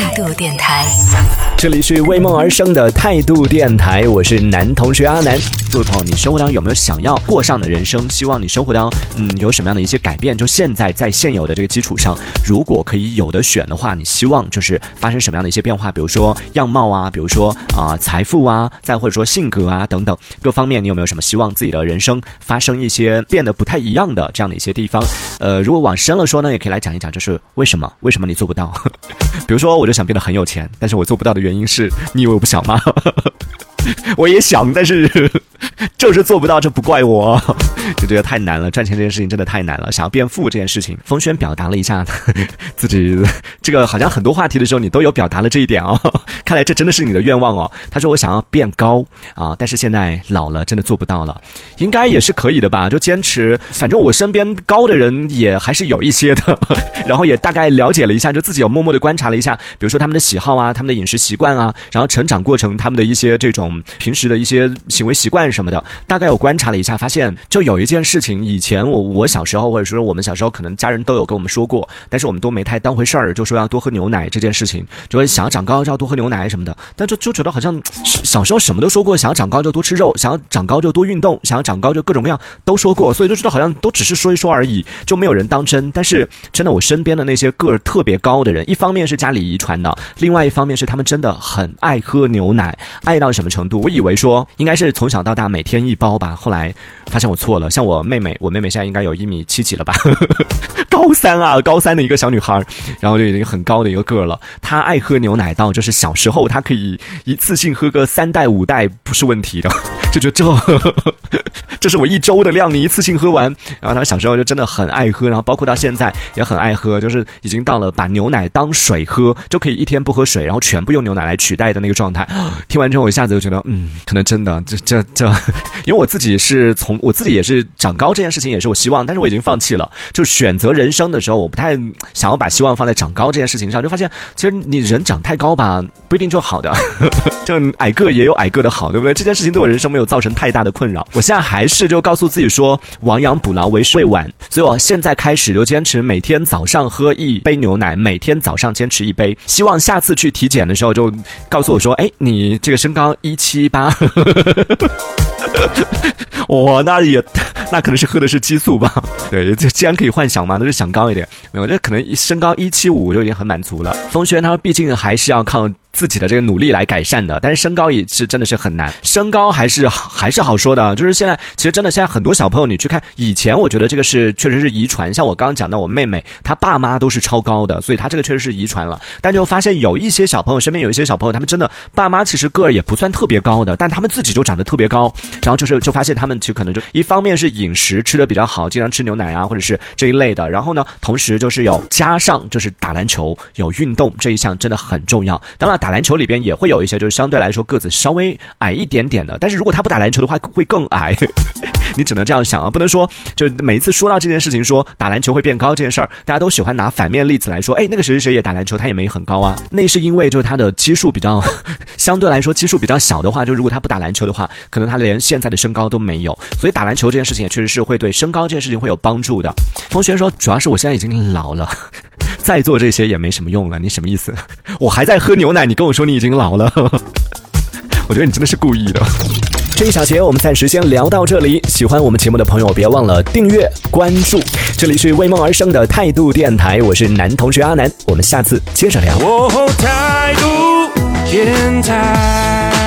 态度电台，这里是为梦而生的态度电台，我是男同学阿南。各位朋友，你生活当中有没有想要过上的人生？希望你生活当中，嗯，有什么样的一些改变？就现在在现有的这个基础上，如果可以有的选的话，你希望就是发生什么样的一些变化？比如说样貌啊，比如说啊财富啊，再或者说性格啊等等各方面，你有没有什么希望自己的人生发生一些变得不太一样的这样的一些地方？呃，如果往深了说呢，也可以来讲一讲，就是为什么？为什么你做不到？比如说，我就想变得很有钱，但是我做不到的原原因是，你以为我不想吗？我也想，但是 就是做不到，这不怪我，就觉得太难了。赚钱这件事情真的太难了。想要变富这件事情，风轩表达了一下自己这个好像很多话题的时候，你都有表达了这一点哦。看来这真的是你的愿望哦。他说我想要变高啊，但是现在老了，真的做不到了。应该也是可以的吧？就坚持，反正我身边高的人也还是有一些的。然后也大概了解了一下，就自己有默默的观察了一下，比如说他们的喜好啊，他们的饮食习惯啊，然后成长过程他们的一些这种。平时的一些行为习惯什么的，大概我观察了一下，发现就有一件事情，以前我我小时候或者说我们小时候可能家人都有跟我们说过，但是我们都没太当回事儿，就说要多喝牛奶这件事情，就会想要长高就要多喝牛奶什么的，但就就觉得好像小时候什么都说过，想要长高就多吃肉，想要长高就多运动，想要长高就各种各样都说过，所以就觉得好像都只是说一说而已，就没有人当真。但是真的，我身边的那些个儿特别高的人，一方面是家里遗传的，另外一方面是他们真的很爱喝牛奶，爱到什么程度？程度我以为说应该是从小到大每天一包吧，后来发现我错了。像我妹妹，我妹妹现在应该有一米七几了吧，高三啊，高三的一个小女孩，然后就已经很高的一个个了。她爱喝牛奶到就是小时候她可以一次性喝个三袋五袋不是问题的，就觉得这呵呵这是我一周的量，你一次性喝完。然后他小时候就真的很爱喝，然后包括到现在也很爱喝，就是已经到了把牛奶当水喝就可以一天不喝水，然后全部用牛奶来取代的那个状态。听完之后，我一下子就觉得，嗯，可能真的，这这这，因为我自己是从我自己也是长高这件事情也是我希望，但是我已经放弃了。就选择人生的时候，我不太想要把希望放在长高这件事情上，就发现其实你人长太高吧，不一定就好的，就矮个也有矮个的好，对不对？这件事情对我人生没有造成太大的困扰。我现在还是就告诉自己说，亡羊补牢为时未晚，所以我现在开始就坚持每天早上喝一杯牛奶，每天早上坚持一杯。希望下次去体检的时候就告诉我说，哎，你这个身高一七八。我，那也，那可能是喝的是激素吧？对，这既然可以幻想嘛，那就想高一点。没有，这可能身高一七五就已经很满足了。风轩他说，毕竟还是要靠。自己的这个努力来改善的，但是身高也是真的是很难，身高还是还是好说的，就是现在其实真的现在很多小朋友，你去看以前，我觉得这个是确实是遗传，像我刚刚讲到我妹妹，她爸妈都是超高的，所以她这个确实是遗传了。但就发现有一些小朋友身边有一些小朋友，他们真的爸妈其实个儿也不算特别高的，但他们自己就长得特别高，然后就是就发现他们其实可能就一方面是饮食吃的比较好，经常吃牛奶啊或者是这一类的，然后呢，同时就是有加上就是打篮球有运动这一项真的很重要。当然打篮球里边也。会有一些就是相对来说个子稍微矮一点点的，但是如果他不打篮球的话，会更矮。你只能这样想啊，不能说就每一次说到这件事情，说打篮球会变高这件事儿，大家都喜欢拿反面例子来说。哎，那个谁谁谁也打篮球，他也没很高啊。那是因为就是他的基数比较相对来说基数比较小的话，就如果他不打篮球的话，可能他连现在的身高都没有。所以打篮球这件事情也确实是会对身高这件事情会有帮助的。同学说，主要是我现在已经老了。再做这些也没什么用了，你什么意思？我还在喝牛奶，你跟我说你已经老了，我觉得你真的是故意的。这一小节我们暂时先聊到这里，喜欢我们节目的朋友别忘了订阅关注。这里是为梦而生的态度电台，我是男同学阿南，我们下次接着聊。态度电台。